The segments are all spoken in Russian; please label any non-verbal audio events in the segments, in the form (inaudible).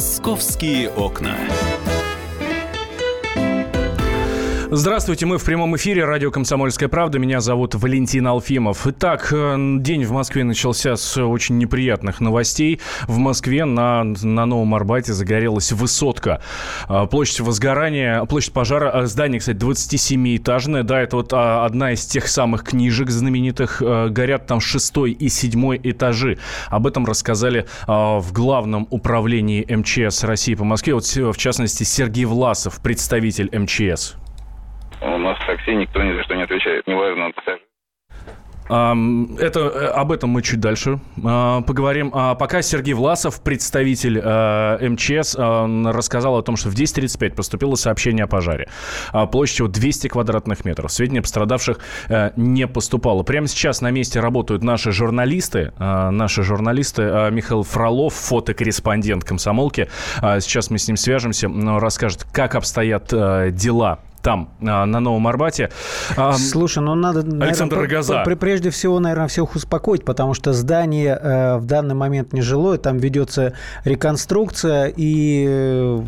Московские окна. Здравствуйте, мы в прямом эфире радио «Комсомольская правда». Меня зовут Валентин Алфимов. Итак, э, день в Москве начался с очень неприятных новостей. В Москве на, на Новом Арбате загорелась высотка. А, площадь возгорания, площадь пожара, а, здание, кстати, 27-этажное. Да, это вот а, одна из тех самых книжек знаменитых. Горят там шестой и седьмой этажи. Об этом рассказали в главном управлении МЧС России по Москве. Вот, в частности, Сергей Власов, представитель МЧС. У нас в такси никто ни за что не отвечает. Неважно, пассажир это, э, об этом мы чуть дальше а, поговорим. А пока Сергей Власов, представитель э, МЧС, рассказал о том, что в 10.35 поступило сообщение о пожаре а, площадью 200 квадратных метров. Сведения о пострадавших э, не поступало. Прямо сейчас на месте работают наши журналисты. Наши журналисты Михаил Фролов, фотокорреспондент комсомолки. Сейчас мы с ним свяжемся, расскажет, как обстоят дела там, а, на Новом Арбате. Слушай, ну надо... Александр наверное, Рогоза. Прежде всего, наверное, всех успокоить, потому что здание э, в данный момент нежилое, там ведется реконструкция, и э,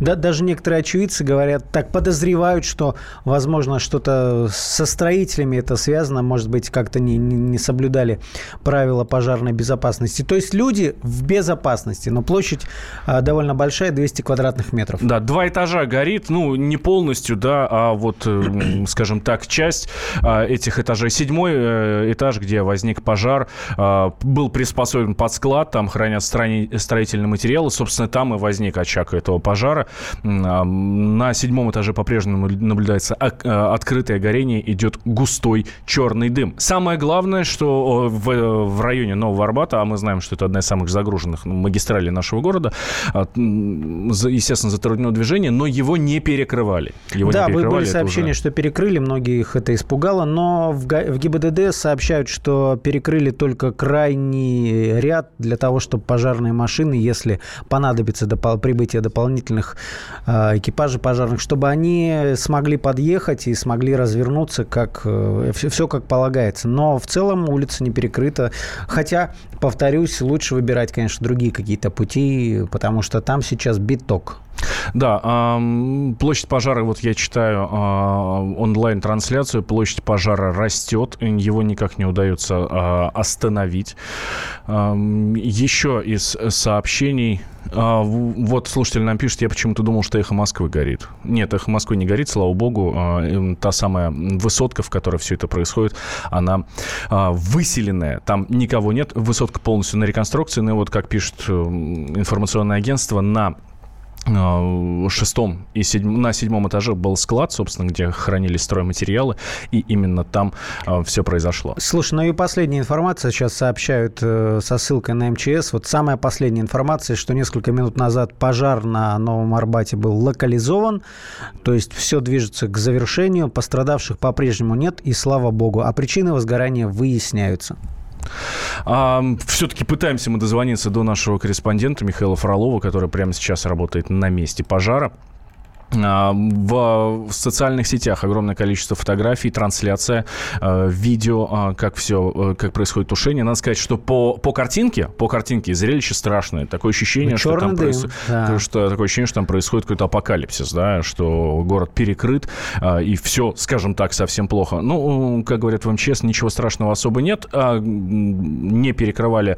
да, даже некоторые очевидцы говорят, так подозревают, что, возможно, что-то со строителями это связано, может быть, как-то не, не соблюдали правила пожарной безопасности. То есть люди в безопасности, но площадь э, довольно большая, 200 квадратных метров. Да, два этажа горит, ну, не полностью, да, а вот, э, (clears throat) скажем так, часть а, этих этажей. Седьмой э, этаж, где возник пожар, а, был приспособлен под склад, там хранят строительные материалы, собственно, там и возник очаг этого пожара. А, на седьмом этаже по-прежнему наблюдается открытое горение, идет густой черный дым. Самое главное, что в, районе Нового Арбата, а мы знаем, что это одна из самых загруженных магистралей нашего города, естественно, затруднено движение, но его не перекрывали. Его его да, не перекрывали. были сообщения, уже... что перекрыли, многих это испугало, но в, в ГИБДД сообщают, что перекрыли только крайний ряд для того, чтобы пожарные машины, если понадобится допол- прибытие дополнительных э, экипажей пожарных, чтобы они смогли подъехать и смогли развернуться, как э, все, все как полагается. Но в целом улица не перекрыта, хотя, повторюсь, лучше выбирать, конечно, другие какие-то пути, потому что там сейчас биток. Да, площадь пожара, вот я читаю а, онлайн-трансляцию, площадь пожара растет, его никак не удается а, остановить. Еще из сообщений а, вот слушатель нам пишет, я почему-то думал, что эхо Москвы горит. Нет, эхо Москвы не горит, слава богу. Та самая высотка, в которой все это происходит, она выселенная. Там никого нет. Высотка полностью на реконструкции. Ну и вот, как пишет информационное агентство, на шестом и седьм, на седьмом этаже был склад, собственно, где хранились стройматериалы, и именно там э, все произошло. Слушай, ну и последняя информация, сейчас сообщают э, со ссылкой на МЧС, вот самая последняя информация, что несколько минут назад пожар на Новом Арбате был локализован, то есть все движется к завершению, пострадавших по-прежнему нет, и слава богу, а причины возгорания выясняются. А, все-таки пытаемся мы дозвониться до нашего корреспондента Михаила Фролова, который прямо сейчас работает на месте пожара. А, в, социальных сетях огромное количество фотографий, трансляция, э, видео, а, как все, э, как происходит тушение. Надо сказать, что по, по картинке, по картинке зрелище страшное. Такое ощущение, ну, что там, проис... да. что, такое ощущение, что там происходит какой-то апокалипсис, да, что город перекрыт, и все, скажем так, совсем плохо. Ну, как говорят в МЧС, ничего страшного особо нет. Не перекрывали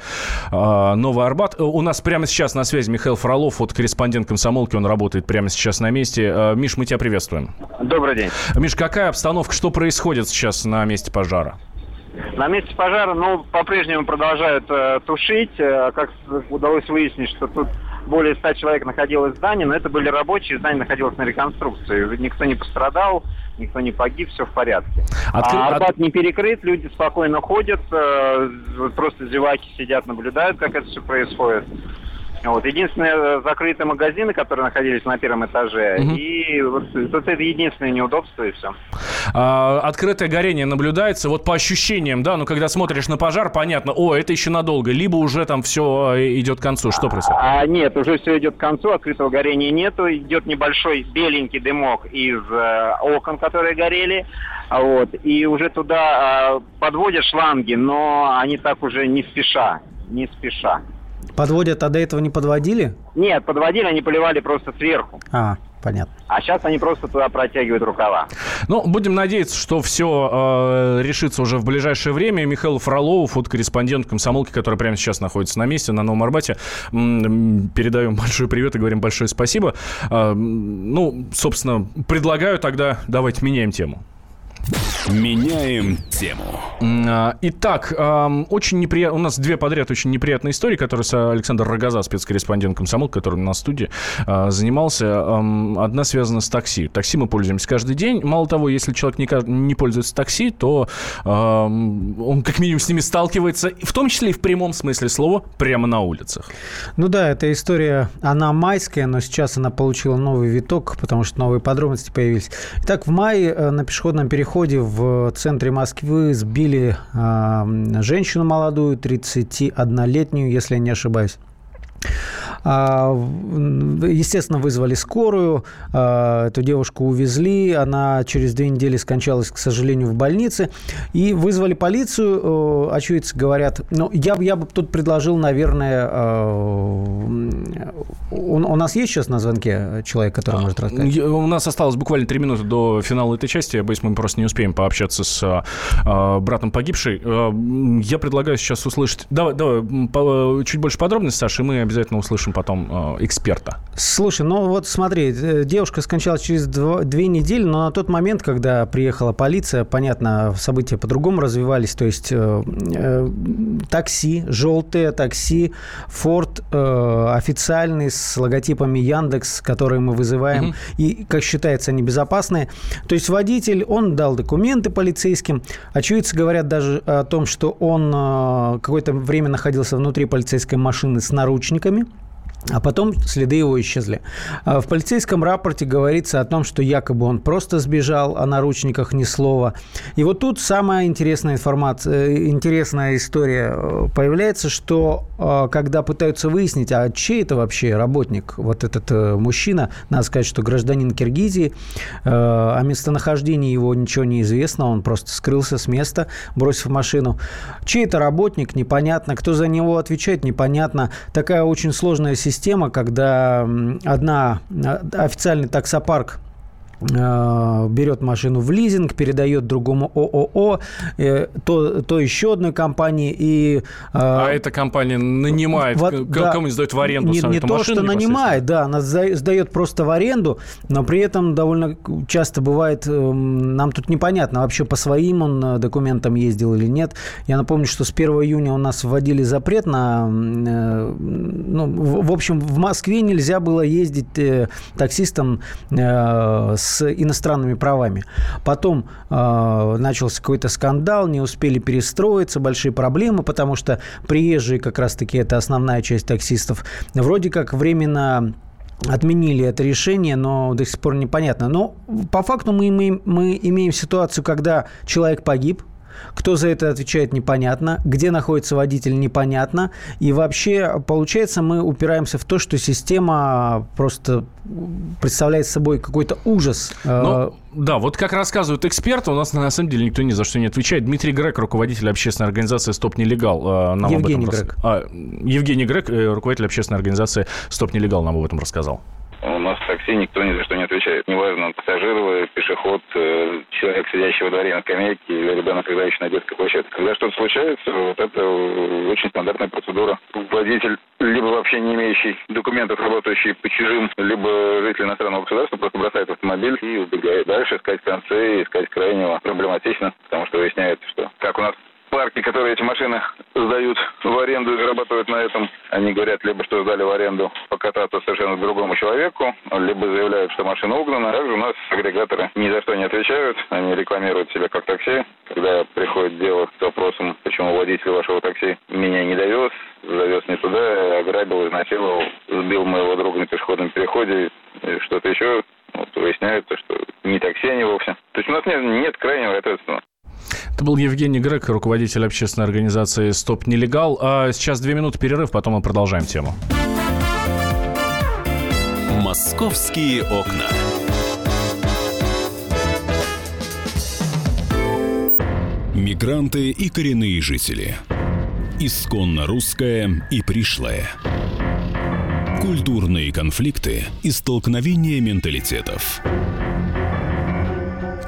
Новый Арбат. У нас прямо сейчас на связи Михаил Фролов, вот корреспондент комсомолки, он работает прямо сейчас на месте новости. Э, Миш, мы тебя приветствуем. Добрый день. Миш, какая обстановка, что происходит сейчас на месте пожара? На месте пожара, ну, по-прежнему продолжают э, тушить. Э, как удалось выяснить, что тут более 100 человек находилось в здании, но это были рабочие, здание находилось на реконструкции. Никто не пострадал, никто не погиб, все в порядке. Откры... А Арбат не перекрыт, люди спокойно ходят, э, просто зеваки сидят, наблюдают, как это все происходит. Вот. Единственные закрытые магазины, которые находились на первом этаже. Угу. И вот, вот это единственное неудобство и все. А, открытое горение наблюдается. Вот по ощущениям, да, ну когда смотришь на пожар, понятно, о, это еще надолго. Либо уже там все э, идет к концу. Что происходит? А, нет, уже все идет к концу, открытого горения нету. Идет небольшой беленький дымок из э, окон, которые горели. Вот. И уже туда э, подводят шланги, но они так уже не спеша. Не спеша. Подводят, а до этого не подводили? Нет, подводили, они поливали просто сверху. А, понятно. А сейчас они просто туда протягивают рукава. Ну, будем надеяться, что все э, решится уже в ближайшее время. Михаил Фролов, фотокорреспондент комсомолки, который прямо сейчас находится на месте, на Новом Арбате. Передаем большой привет и говорим большое спасибо. Э, ну, собственно, предлагаю тогда, давайте меняем тему. Меняем тему. А, итак, очень неприятно. У нас две подряд очень неприятные истории, которые с Александр Рогоза, спецкорреспондент комсомол, который на студии а, занимался. Одна связана с такси. Такси мы пользуемся каждый день. Мало того, если человек не, не пользуется такси, то он как минимум с ними сталкивается, в том числе и в прямом смысле слова, прямо на улицах. Ну да, эта история, она майская, но сейчас она получила новый виток, потому что новые подробности появились. Итак, в мае э, на пешеходном переходе в центре Москвы сбили э, женщину молодую, 31-летнюю, если я не ошибаюсь. А, естественно, вызвали скорую, а, эту девушку увезли, она через две недели скончалась, к сожалению, в больнице, и вызвали полицию, очевидцы говорят, ну, я, я бы тут предложил, наверное, а, у, у нас есть сейчас на звонке человек, который может рассказать? У нас осталось буквально три минуты до финала этой части, я боюсь, мы просто не успеем пообщаться с братом погибшей. Я предлагаю сейчас услышать... Давай, давай, чуть больше подробностей, Саша, и мы обязательно услышим потом э, эксперта. Слушай, ну вот смотри, э, девушка скончалась через дво, две недели, но на тот момент, когда приехала полиция, понятно, события по-другому развивались, то есть э, э, такси, желтое такси, Форд э, официальный с логотипами Яндекс, которые мы вызываем, угу. и, как считается, они безопасные. То есть водитель, он дал документы полицейским, очевидцы говорят даже о том, что он э, какое-то время находился внутри полицейской машины с наручниками, а потом следы его исчезли. А в полицейском рапорте говорится о том, что якобы он просто сбежал, о наручниках ни слова. И вот тут самая интересная информация, э, интересная история э, появляется, что э, когда пытаются выяснить, а чей это вообще работник, вот этот мужчина, надо сказать, что гражданин Киргизии, о местонахождении его ничего не известно, он просто скрылся с места, бросив машину. Чей это работник, непонятно, кто за него отвечает, непонятно. Такая очень сложная система система, когда одна официальный таксопарк Э, берет машину в лизинг, передает другому ООО, э, то, то еще одной компании. И, э, а эта компания нанимает, вот, кому-нибудь сдает в аренду Не, не то, что нанимает, да, она сдает просто в аренду, но при этом довольно часто бывает, нам тут непонятно, вообще по своим он документам ездил или нет. Я напомню, что с 1 июня у нас вводили запрет на... Ну, в общем, в Москве нельзя было ездить таксистам с с иностранными правами. Потом э, начался какой-то скандал, не успели перестроиться, большие проблемы, потому что приезжие как раз-таки это основная часть таксистов, вроде как временно отменили это решение, но до сих пор непонятно. Но по факту мы имеем, мы имеем ситуацию, когда человек погиб, кто за это отвечает, непонятно. Где находится водитель, непонятно. И вообще, получается, мы упираемся в то, что система просто представляет собой какой-то ужас. Ну, да, вот как рассказывают эксперты, у нас на самом деле никто ни за что не отвечает. Дмитрий Грек, руководитель общественной организации «Стоп Нелегал», э, нам Евгений об этом Грек. Рас... А, Евгений Грек, э, руководитель общественной организации «Стоп Нелегал», нам об этом рассказал. У нас в такси никто ни за что не отвечает. Неважно, пассажир, пешеход, э, человек, сидящий во дворе на скамейке или ребенок, играющий на детской площадке. Когда что-то случается, вот это очень стандартная процедура. Водитель, либо вообще не имеющий документов, работающий по чужим, либо житель иностранного государства, просто бросает автомобиль и убегает. Дальше искать концы, искать крайнего проблематично, потому что выясняется, что как у нас парки, которые эти машины сдают в аренду и зарабатывают на этом, они говорят либо, что сдали в аренду покататься совершенно другому человеку, либо заявляют, что машина угнана. Также у нас агрегаторы ни за что не отвечают, они рекламируют себя как такси. Когда приходит дело с вопросом, почему водитель вашего такси меня не довез, завез не туда, ограбил, изнасиловал, сбил моего друга на пешеходном переходе, что-то еще, вот, выясняется, что не такси они вовсе. То есть у нас нет, нет крайнего ответственного. Это был Евгений Грек, руководитель общественной организации «Стоп Нелегал». А сейчас две минуты перерыв, потом мы продолжаем тему. «Московские окна». Мигранты и коренные жители. исконно русское и пришлое. Культурные конфликты и столкновения менталитетов.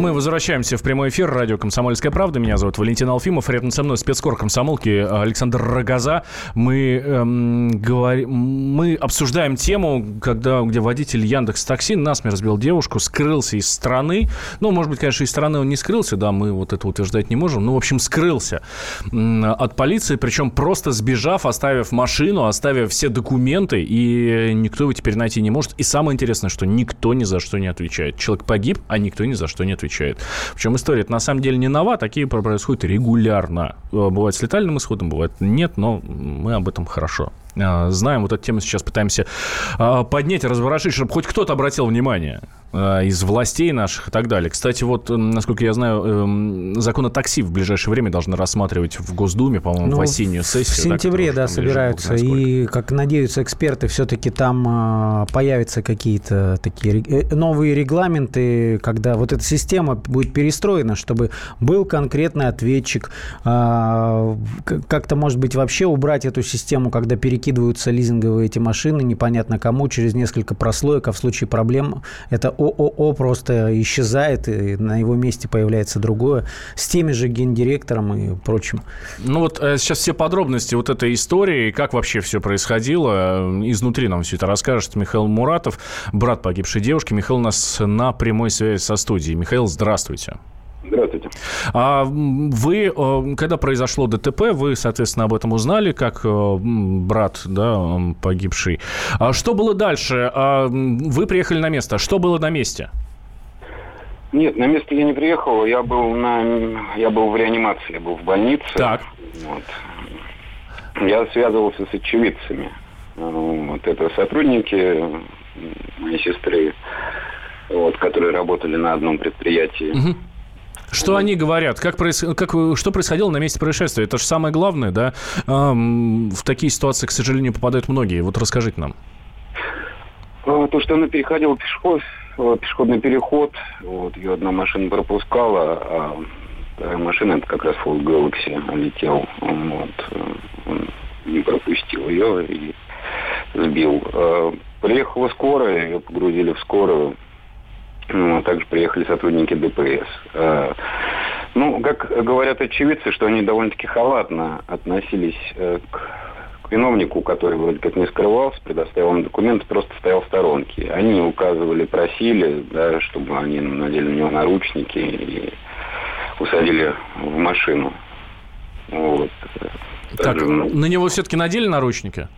Мы возвращаемся в прямой эфир. Радио «Комсомольская правда». Меня зовут Валентин Алфимов. Рядом со мной спецкор комсомолки Александр Рогоза. Мы, эм, говорим, мы обсуждаем тему, когда, где водитель Яндекс Такси насмерть разбил девушку, скрылся из страны. Ну, может быть, конечно, из страны он не скрылся, да, мы вот это утверждать не можем. Ну, в общем, скрылся от полиции, причем просто сбежав, оставив машину, оставив все документы, и никто его теперь найти не может. И самое интересное, что никто ни за что не отвечает. Человек погиб, а никто ни за что не отвечает отвечает. Причем история на самом деле не нова, такие происходят регулярно. Э, бывает с летальным исходом, бывает нет, но мы об этом хорошо знаем. Вот эту тему сейчас пытаемся э, поднять, разворошить, чтобы хоть кто-то обратил внимание. Э, из властей наших и так далее. Кстати, вот, насколько я знаю, эм, закон о такси в ближайшее время должны рассматривать в Госдуме, по-моему, ну, в осеннюю сессию. В сентябре, да, да собираются. И, как надеются эксперты, все-таки там а, появятся какие-то такие э, новые регламенты, когда вот эта система будет перестроена, чтобы был конкретный ответчик. А, как-то, может быть, вообще убрать эту систему, когда перекидываются лизинговые эти машины, непонятно кому, через несколько прослоек, а в случае проблем это ООО просто исчезает, и на его месте появляется другое, с теми же гендиректором и прочим. Ну вот э, сейчас все подробности вот этой истории, как вообще все происходило, э, изнутри нам все это расскажет Михаил Муратов, брат погибшей девушки. Михаил у нас на прямой связи со студией. Михаил, здравствуйте. Здравствуйте. А вы, э, когда произошло ДТП, вы, соответственно, об этом узнали, как брат, да, погибший. А что было дальше? А вы приехали на место. Что было на месте? Нет, на место я не приехал. Я был на, я был в реанимации, я был в больнице. Так. Вот. Я связывался с очевидцами. Вот это сотрудники моей сестры, вот, которые работали на одном предприятии. Угу. Что они говорят? Как, проис... как... Что происходило на месте происшествия? Это же самое главное, да? Эм, в такие ситуации, к сожалению, попадают многие. Вот расскажите нам. А, то, что она переходила пешеход, э, пешеходный переход, вот, ее одна машина пропускала, а вторая машина, это как раз Ford Galaxy, летел, вот, э, не пропустил ее и сбил. А, приехала скорая, ее погрузили в скорую, ну, также приехали сотрудники ДПС. А, ну, как говорят очевидцы, что они довольно-таки халатно относились э, к виновнику, который вроде как не скрывался, предоставил им документы, просто стоял в сторонке. Они указывали, просили, да, чтобы они надели на него наручники и усадили в машину. Вот. Так, Даже, на него все-таки надели наручники?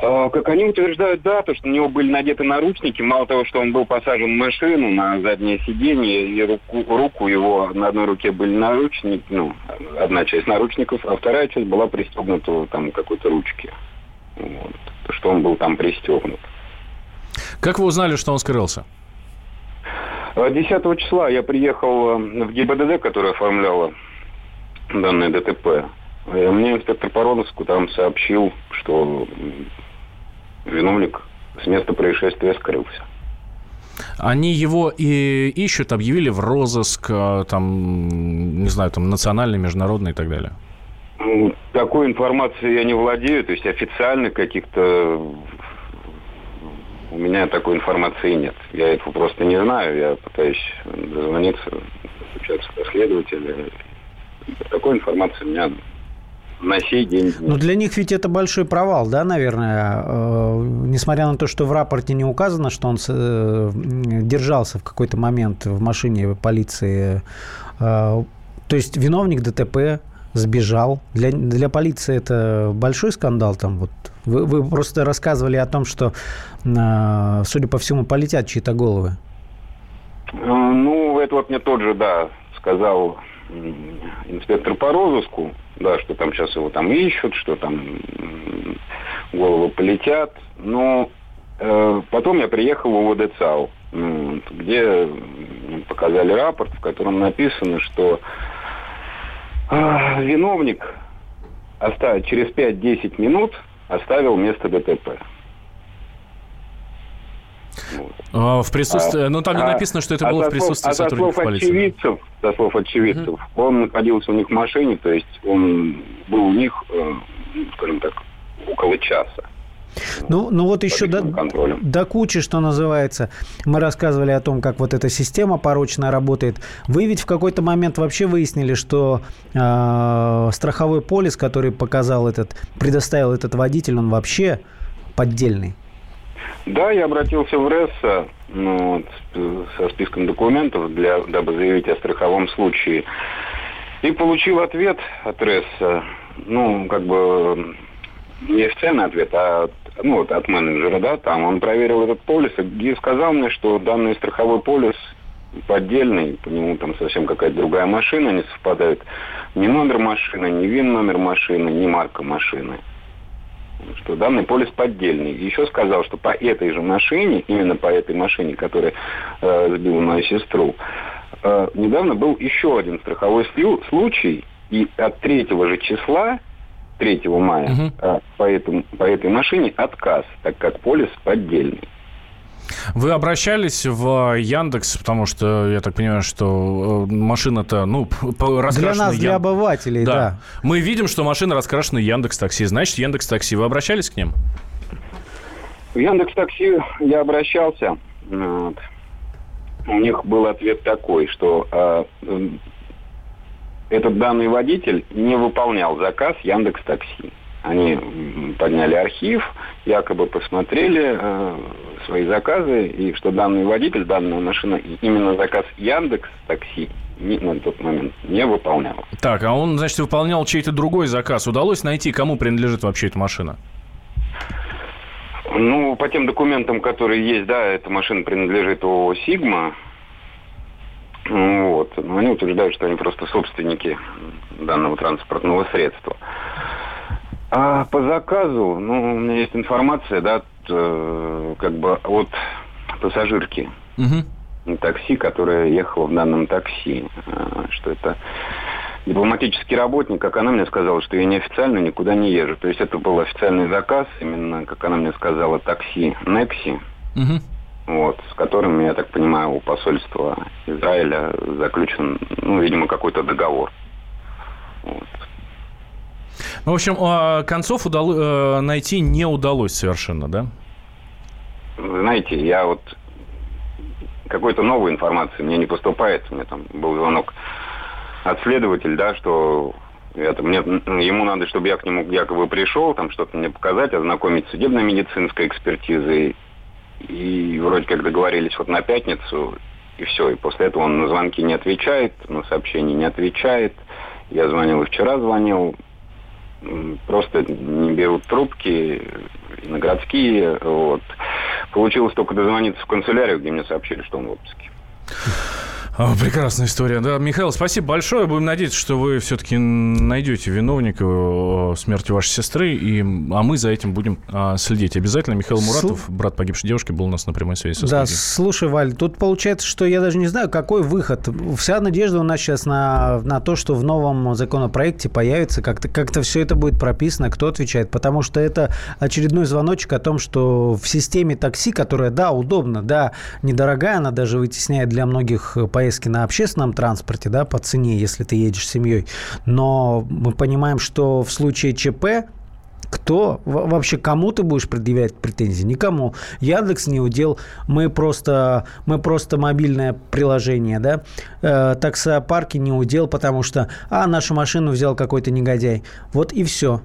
А, как они утверждают, да, то, что на него были надеты наручники. Мало того, что он был посажен в машину на заднее сиденье, и руку, руку его на одной руке были наручники, ну, одна часть наручников, а вторая часть была пристегнута там какой-то ручке. Вот. То, что он был там пристегнут. Как вы узнали, что он скрылся? 10 а, числа я приехал в ГИБДД, которая оформляла данное ДТП. Мне инспектор Пороновску там сообщил, что виновник с места происшествия скрылся. Они его и ищут, объявили в розыск, э, там, не знаю, там, национальный, международный и так далее? Ну, такой информацией я не владею, то есть официально каких-то у меня такой информации нет. Я этого просто не знаю. Я пытаюсь дозвониться, общаться с следователем. Такой информации у меня на сей день. Но для них ведь это большой провал, да, наверное, э, несмотря на то, что в рапорте не указано, что он э, держался в какой-то момент в машине полиции. Э, то есть виновник ДТП сбежал. Для, для полиции это большой скандал там. Вот вы, вы просто рассказывали о том, что, э, судя по всему, полетят чьи-то головы. Ну, это вот мне тот же, да, сказал инспектор по розыску, да, что там сейчас его там ищут, что там головы полетят. Но э, потом я приехал в УВД ЦАУ, где показали рапорт, в котором написано, что э, виновник оставит через 5-10 минут оставил место ДТП. А, в присутствии... А, ну, там не а, написано, что это а было в присутствии слов, сотрудников а полиции. Очевидцев, со слов очевидцев, угу. он находился у них в машине, то есть он был у них, э, скажем так, около часа. Ну, ну вот еще до, до кучи, что называется. Мы рассказывали о том, как вот эта система порочная работает. Вы ведь в какой-то момент вообще выяснили, что э, страховой полис, который показал этот, предоставил этот водитель, он вообще поддельный. Да, я обратился в РЭС ну, вот, со списком документов, для, дабы заявить о страховом случае. И получил ответ от РЭС, ну, как бы не официальный ответ, а ну, вот от менеджера, да, там. Он проверил этот полис и сказал мне, что данный страховой полис поддельный, по нему там совсем какая-то другая машина, не совпадает. Ни номер машины, ни вин номер машины, ни марка машины что данный полис поддельный. Еще сказал, что по этой же машине, именно по этой машине, которая э, сбила мою сестру, э, недавно был еще один страховой случай, и от третьего же числа, 3 мая, угу. э, по, этому, по этой машине отказ, так как полис поддельный. Вы обращались в Яндекс, потому что я так понимаю, что э, машина-то, ну, раскрашена... Для нас, Ян... для обывателей, да. да. Мы видим, что машина раскрашена Яндекс Такси. Значит, Яндекс Такси. Вы обращались к ним? В Яндекс Такси я обращался. Вот. У них был ответ такой, что э, этот данный водитель не выполнял заказ Яндекс Такси. Они подняли архив, якобы посмотрели э, свои заказы, и что данный водитель, данная машина, именно заказ Яндекс Такси не, на тот момент не выполнял. Так, а он, значит, выполнял чей-то другой заказ. Удалось найти, кому принадлежит вообще эта машина? Ну, по тем документам, которые есть, да, эта машина принадлежит ООО «Сигма». Вот. Но они утверждают, что они просто собственники данного транспортного средства. А по заказу, ну, у меня есть информация, да, э, как бы от пассажирки угу. такси, которая ехала в данном такси, э, что это дипломатический работник, как она мне сказала, что я неофициально никуда не езжу. То есть это был официальный заказ, именно, как она мне сказала, такси Некси, угу. вот, с которым, я так понимаю, у посольства Израиля заключен, ну, видимо, какой-то договор. Вот. Ну, в общем, а, концов удал... Э, найти не удалось совершенно, да? Знаете, я вот какой-то новой информации мне не поступает. У меня там был звонок от следователя, да, что это мне, ему надо, чтобы я к нему якобы пришел, там что-то мне показать, ознакомить с судебно-медицинской экспертизой. И вроде как договорились вот на пятницу, и все. И после этого он на звонки не отвечает, на сообщения не отвечает. Я звонил и вчера звонил просто не берут трубки, на городские. Вот. Получилось только дозвониться в канцелярию, где мне сообщили, что он в отпуске. Прекрасная история. Да, Михаил, спасибо большое. Будем надеяться, что вы все-таки найдете виновника э, смерти вашей сестры, и, а мы за этим будем а, следить. Обязательно Михаил Муратов, Слу... брат погибшей девушки, был у нас на прямой связи со Да, слушай, Валь, тут получается, что я даже не знаю, какой выход. Вся надежда у нас сейчас на, на то, что в новом законопроекте появится, как-то как все это будет прописано, кто отвечает. Потому что это очередной звоночек о том, что в системе такси, которая, да, удобно, да, недорогая, она даже вытесняет для многих поездок поездки на общественном транспорте, да, по цене, если ты едешь с семьей. Но мы понимаем, что в случае ЧП кто вообще кому ты будешь предъявлять претензии? Никому. Яндекс не удел. Мы просто, мы просто мобильное приложение, да. Э, таксопарки не удел, потому что, а, нашу машину взял какой-то негодяй. Вот и все.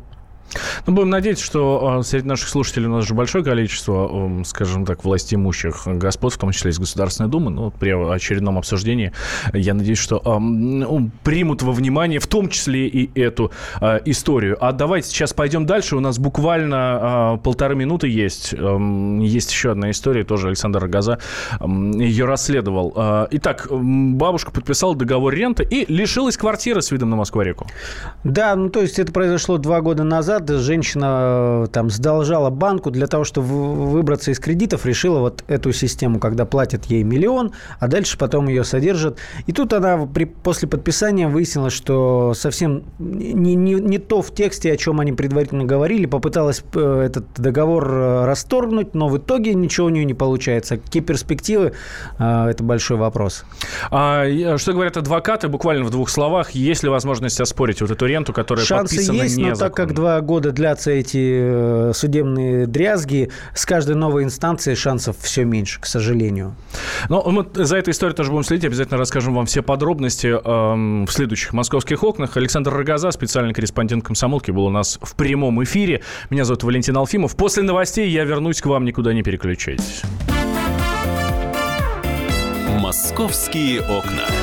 Ну, будем надеяться, что э, среди наших слушателей у нас же большое количество, скажем так, властимущих господ, в том числе из Государственной Думы. Ну, при очередном обсуждении я надеюсь, что э, ну, примут во внимание в том числе и эту э, историю. А давайте сейчас пойдем дальше. У нас буквально э, полторы минуты есть. Э, есть еще одна история, тоже Александр Газа э, ее расследовал. Э, итак, бабушка подписала договор ренты и лишилась квартиры с видом на Москва-реку. Да, ну то есть это произошло два года назад женщина э, там сдолжала банку для того, чтобы выбраться из кредитов, решила вот эту систему, когда платят ей миллион, а дальше потом ее содержат. И тут она при, после подписания выяснила, что совсем не, не, не то в тексте, о чем они предварительно говорили, попыталась э, этот договор э, расторгнуть, но в итоге ничего у нее не получается. Какие перспективы? Это большой вопрос. А, что говорят адвокаты, буквально в двух словах, есть ли возможность оспорить вот эту ренту, которая Шансы подписана есть, но так как два года длятся эти э, судебные дрязги, с каждой новой инстанцией шансов все меньше, к сожалению. Но мы за этой историей тоже будем следить. Обязательно расскажем вам все подробности эм, в следующих московских окнах. Александр Рогоза, специальный корреспондент комсомолки, был у нас в прямом эфире. Меня зовут Валентин Алфимов. После новостей я вернусь к вам, никуда не переключайтесь. «Московские окна».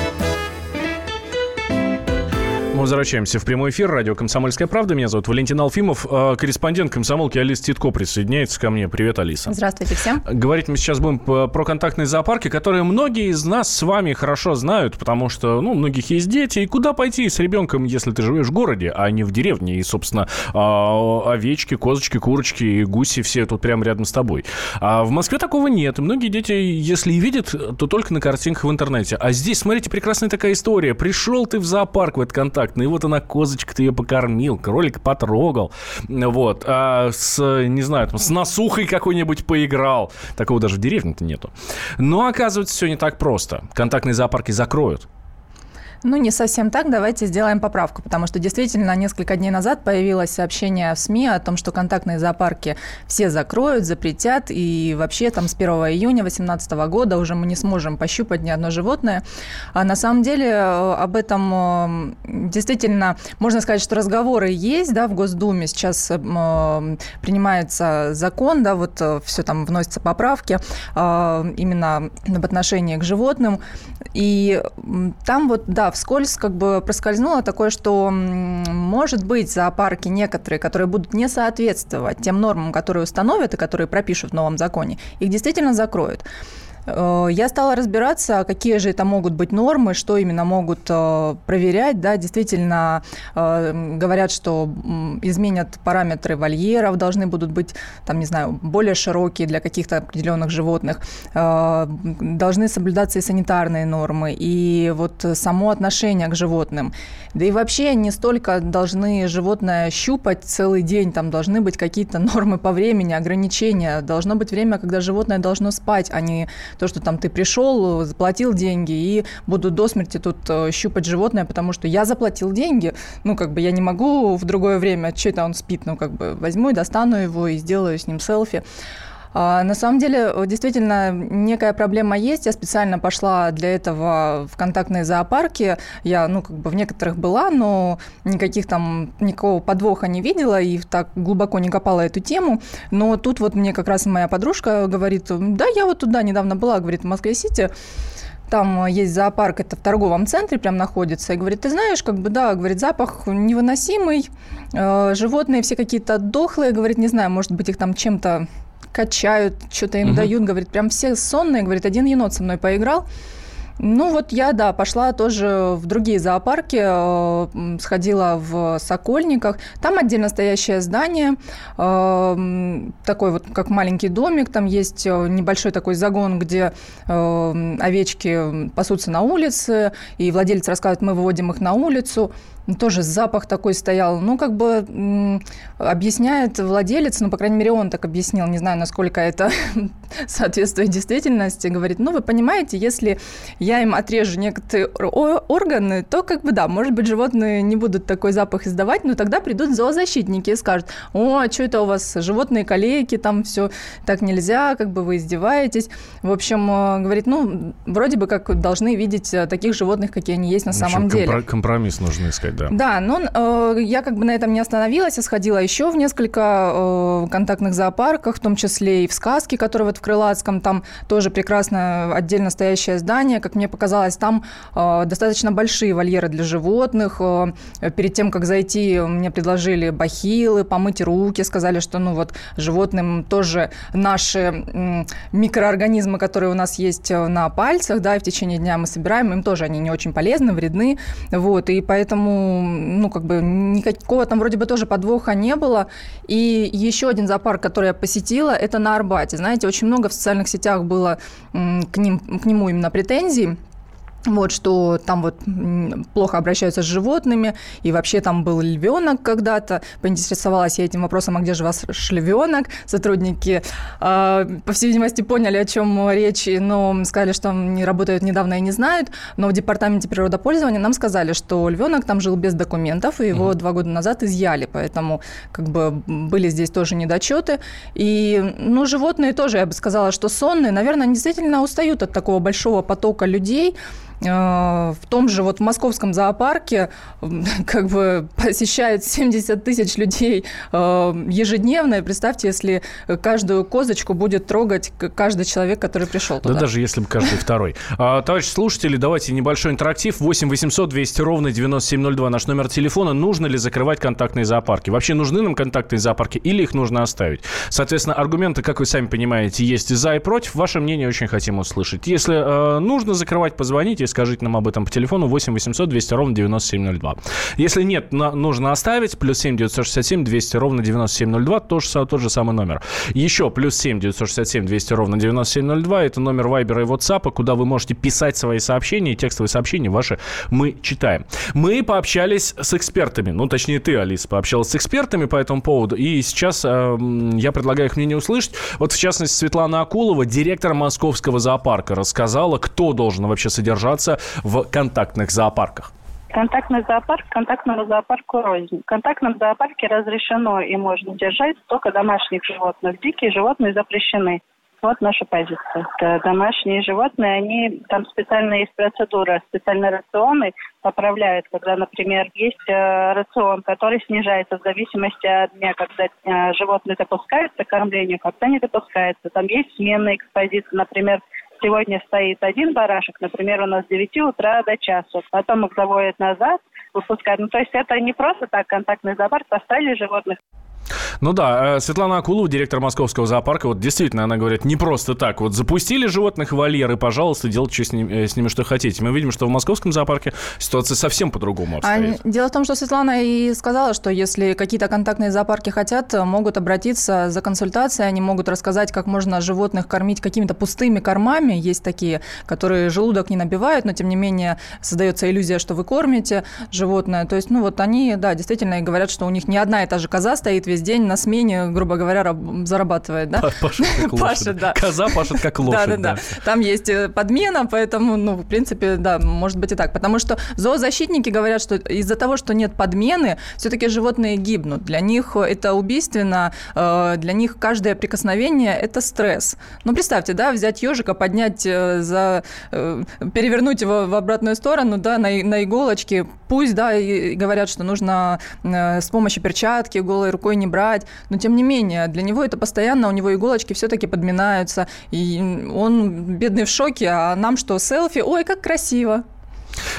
Мы возвращаемся в прямой эфир. Радио «Комсомольская правда». Меня зовут Валентин Алфимов. А, корреспондент комсомолки Алиса Титко присоединяется ко мне. Привет, Алиса. Здравствуйте всем. Говорить мы сейчас будем про контактные зоопарки, которые многие из нас с вами хорошо знают, потому что, ну, у многих есть дети. И куда пойти с ребенком, если ты живешь в городе, а не в деревне? И, собственно, а, овечки, козочки, курочки и гуси все тут прямо рядом с тобой. А в Москве такого нет. И многие дети, если и видят, то только на картинках в интернете. А здесь, смотрите, прекрасная такая история. Пришел ты в зоопарк в этот контакт контактный. И вот она, козочка, ты ее покормил, кролик потрогал. Вот. А с, не знаю, там, с насухой какой-нибудь поиграл. Такого даже в деревне-то нету. Но, оказывается, все не так просто. Контактные зоопарки закроют. Ну, не совсем так. Давайте сделаем поправку, потому что действительно несколько дней назад появилось сообщение в СМИ о том, что контактные зоопарки все закроют, запретят, и вообще там с 1 июня 2018 года уже мы не сможем пощупать ни одно животное. А на самом деле э, об этом э, действительно можно сказать, что разговоры есть, да, в Госдуме сейчас э, принимается закон, да, вот все там вносятся поправки именно в отношении к животным, и там вот, да, вскользь как бы проскользнуло такое, что может быть зоопарки некоторые, которые будут не соответствовать тем нормам, которые установят и которые пропишут в новом законе, их действительно закроют. Э, я стала разбираться, какие же это могут быть нормы, что именно могут э, проверять. Да, действительно, э, говорят, что изменят параметры вольеров, должны будут быть, там, не знаю, более широкие для каких-то определенных животных. Должны соблюдаться и санитарные нормы, и вот само отношение к животным. Да и вообще не столько должны животное щупать целый день, там должны быть какие-то нормы по времени, ограничения. Должно быть время, когда животное должно спать, а не то, что там ты пришел, заплатил деньги и буду до смерти тут э, щупать животное, потому что я заплатил деньги, ну, как бы я не могу в другое время, что это он спит, ну, как бы возьму и достану его и сделаю с ним селфи. А, на самом деле, действительно, некая проблема есть. Я специально пошла для этого в контактные зоопарки. Я, ну, как бы в некоторых была, но никаких там, никакого подвоха не видела и так глубоко не копала эту тему. Но тут вот мне как раз моя подружка говорит, да, я вот туда недавно была, говорит, в Москве-Сити, там есть зоопарк, это в торговом центре прям находится, и говорит, ты знаешь, как бы, да, говорит, запах невыносимый, э, животные все какие-то дохлые, говорит, не знаю, может быть, их там чем-то качают, что-то им угу. дают, говорит, прям все сонные, говорит, один енот со мной поиграл. Ну вот я, да, пошла тоже в другие зоопарки, э, сходила в Сокольниках. Там отдельно стоящее здание, э, такой вот как маленький домик, там есть э, небольшой такой загон, где овечки пасутся на улице, и владелец рассказывает, мы выводим их на улицу. Тоже запах такой стоял. Ну, как бы объясняет владелец, ну, по крайней мере, он так объяснил, не знаю, насколько это (laughs) соответствует действительности, говорит, ну, вы понимаете, если я им отрежу некоторые органы, то, как бы, да, может быть, животные не будут такой запах издавать, но тогда придут зоозащитники и скажут, о, а что это у вас, животные колейки, там все так нельзя, как бы вы издеваетесь. В общем, э, говорит, ну, вроде бы как должны видеть э, таких животных, какие они есть на общем, самом деле. Компромисс нужно искать, да. Да, но э, я как бы на этом не остановилась, а сходила еще в несколько э, контактных зоопарках, в том числе и в сказке, которые вот в Крылатском, там тоже прекрасно отдельно стоящее здание, как мне показалось, там э, достаточно большие вольеры для животных. Э, перед тем, как зайти, мне предложили бахилы, помыть руки, сказали, что ну вот животным тоже наши э, микроорганизмы, которые у нас есть э, на пальцах, да, и в течение дня мы собираем, им тоже они не очень полезны, вредны, вот, и поэтому, ну, как бы никакого там вроде бы тоже подвоха не было. И еще один зоопарк, который я посетила, это на Арбате. Знаете, очень много в социальных сетях было к, ним, к нему именно претензий вот, что там вот плохо обращаются с животными, и вообще там был львенок когда-то. Поинтересовалась я этим вопросом, а где же ваш львенок? Сотрудники, э, по всей видимости, поняли, о чем речь, но сказали, что не работают недавно и не знают. Но в департаменте природопользования нам сказали, что львенок там жил без документов, и его mm-hmm. два года назад изъяли, поэтому как бы были здесь тоже недочеты. И, ну, животные тоже, я бы сказала, что сонные, наверное, действительно устают от такого большого потока людей, в том же вот в московском зоопарке (laughs) как бы посещает 70 тысяч людей э, ежедневно. И представьте, если каждую козочку будет трогать каждый человек, который пришел туда. Да даже если бы каждый (laughs) второй. А, товарищи слушатели, давайте небольшой интерактив. 8 800 200 ровно 9702 наш номер телефона. Нужно ли закрывать контактные зоопарки? Вообще нужны нам контактные зоопарки или их нужно оставить? Соответственно, аргументы, как вы сами понимаете, есть за и против. Ваше мнение очень хотим услышать. Если э, нужно закрывать, позвоните скажите нам об этом по телефону 8 800 200 ровно 9702. Если нет, на, нужно оставить. Плюс 7 967 200 ровно 9702. Тот же, тот же самый номер. Еще плюс 7 967 200 ровно 9702. Это номер Вайбера и WhatsApp, куда вы можете писать свои сообщения. Текстовые сообщения ваши мы читаем. Мы пообщались с экспертами. Ну, точнее, ты, Алиса, пообщалась с экспертами по этому поводу. И сейчас э, я предлагаю их мнение услышать. Вот, в частности, Светлана Акулова, директор Московского зоопарка, рассказала, кто должен вообще содержаться находятся в контактных зоопарках? Контактный зоопарк контактному зоопарку рознь. В контактном зоопарке разрешено и можно держать только домашних животных. Дикие животные запрещены. Вот наша позиция. Домашние животные, они там специально есть процедура, специальные рационы поправляют, когда, например, есть э, рацион, который снижается в зависимости от дня, когда э, животные допускаются к кормлению, когда не допускается. Там есть сменные экспозиции, например, Сегодня стоит один барашек, например, у нас с 9 утра до часу. Потом их заводят назад, выпускают. Ну, то есть это не просто так контактный зоопарк, поставили животных. Ну да, э, Светлана Акулова, директор Московского зоопарка, вот действительно, она говорит, не просто так. Вот запустили животных в вольеры, пожалуйста, делайте что с, ними, э, с ними что хотите. Мы видим, что в Московском зоопарке ситуация совсем по-другому обстоит. А, дело в том, что Светлана и сказала, что если какие-то контактные зоопарки хотят, могут обратиться за консультацией, они могут рассказать, как можно животных кормить какими-то пустыми кормами. Есть такие, которые желудок не набивают, но тем не менее создается иллюзия, что вы кормите животное. То есть, ну вот они, да, действительно говорят, что у них не одна и та же коза стоит весь день на смене, грубо говоря, зарабатывает, да? Пашет как (laughs) лошадь. Пашет, да. Коза пашет как лошадь, да. Да, да, Там есть э, подмена, поэтому, ну, в принципе, да, может быть и так. Потому что зоозащитники говорят, что из-за того, что нет подмены, все-таки животные гибнут. Для них это убийственно, э, для них каждое прикосновение – это стресс. Ну, представьте, да, взять ежика, поднять э, за... перевернуть его в обратную сторону, да, на, на иголочке, пусть, да, и говорят, что нужно с помощью перчатки голой рукой не брать, но тем не менее, для него это постоянно, у него иголочки все-таки подминаются, и он бедный в шоке, а нам что, селфи, ой, как красиво.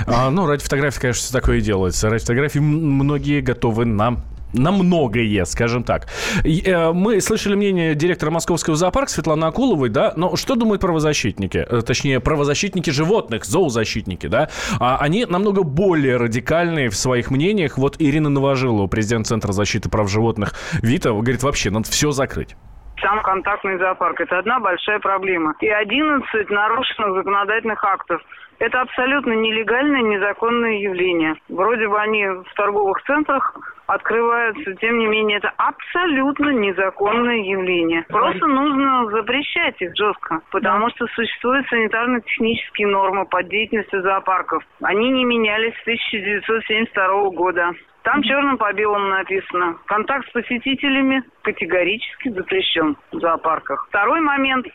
А, ну, ради фотографии, конечно, все такое и делается. Ради фотографии многие готовы нам на многое, скажем так. Э, мы слышали мнение директора Московского зоопарка Светланы Акуловой, да, но что думают правозащитники? Э, точнее, правозащитники животных, зоозащитники, да? А они намного более радикальные в своих мнениях. Вот Ирина Новожилова, президент Центра защиты прав животных ВИТА, говорит, вообще надо все закрыть сам контактный зоопарк. Это одна большая проблема. И 11 нарушенных законодательных актов. Это абсолютно нелегальное, незаконное явление. Вроде бы они в торговых центрах открываются, тем не менее, это абсолютно незаконное явление. Просто нужно запрещать их жестко, потому что существуют санитарно-технические нормы под деятельностью зоопарков. Они не менялись с 1972 года. Там черным по белому написано. Контакт с посетителями категорически запрещен в зоопарках. Второй момент.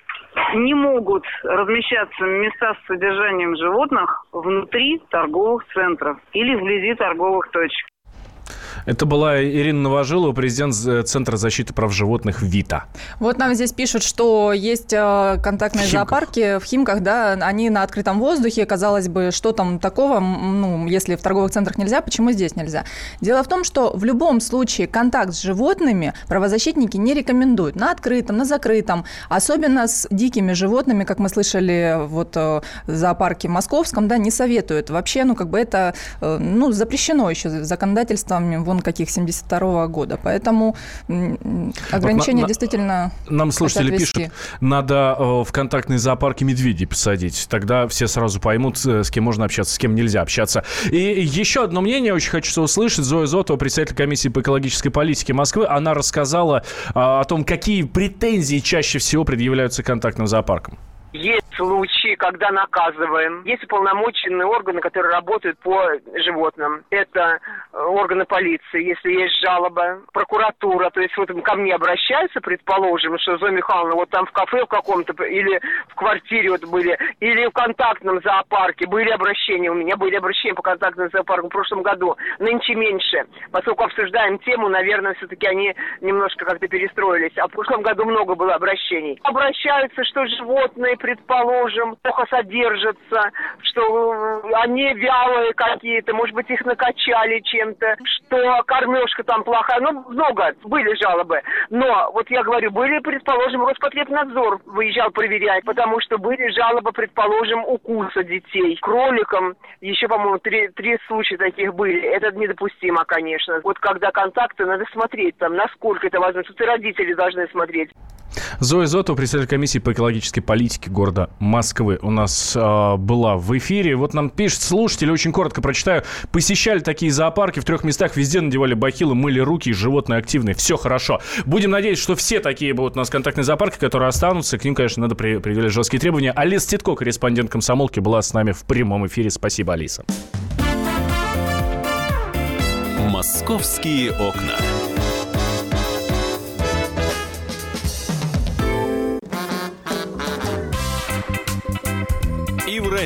Не могут размещаться места с содержанием животных внутри торговых центров или вблизи торговых точек. Это была Ирина Новожилова, президент Центра защиты прав животных ВИТА. Вот нам здесь пишут, что есть э, контактные в зоопарки в Химках, да, они на открытом воздухе, казалось бы, что там такого, ну, если в торговых центрах нельзя, почему здесь нельзя? Дело в том, что в любом случае контакт с животными правозащитники не рекомендуют на открытом, на закрытом, особенно с дикими животными, как мы слышали вот э, в зоопарке московском, да, не советуют. Вообще, ну, как бы это, э, ну, запрещено еще законодательством вон каких 72 -го года. Поэтому ограничения вот действительно... Нам слушатели пишут, надо э, в контактные зоопарки медведей посадить. Тогда все сразу поймут, э, с кем можно общаться, с кем нельзя общаться. И еще одно мнение очень хочу услышать. Зоя Зотова, председатель комиссии по экологической политике Москвы, она рассказала о том, какие претензии чаще всего предъявляются контактным зоопаркам. Есть случаи, когда наказываем. Есть уполномоченные органы, которые работают по животным. Это э, органы полиции, если есть жалоба, прокуратура. То есть вот ко мне обращаются, предположим, что Зоя Михайловна вот там в кафе в каком-то или в квартире вот были, или в контактном зоопарке были обращения. У меня были обращения по контактному зоопарку в прошлом году. Нынче меньше. Поскольку обсуждаем тему, наверное, все-таки они немножко как-то перестроились. А в прошлом году много было обращений. Обращаются, что животные предположим, плохо содержатся, что они вялые какие-то, может быть, их накачали чем-то, что кормежка там плохая. Ну, много были жалобы. Но, вот я говорю, были, предположим, Роспотребнадзор выезжал проверять, потому что были жалобы, предположим, укуса детей. Кроликам еще, по-моему, три, три случая таких были. Это недопустимо, конечно. Вот когда контакты, надо смотреть там, насколько это возможно. Тут и родители должны смотреть. Зоя Зотова, председатель комиссии по экологической политике города Москвы, у нас э, была в эфире. Вот нам пишет слушатель, очень коротко прочитаю. Посещали такие зоопарки в трех местах, везде надевали бахилы, мыли руки, животные активные. Все хорошо. Будем надеяться, что все такие будут у нас контактные зоопарки, которые останутся. К ним, конечно, надо предъявлять жесткие требования. Алиса Титко, корреспондент комсомолки, была с нами в прямом эфире. Спасибо, Алиса. Московские окна.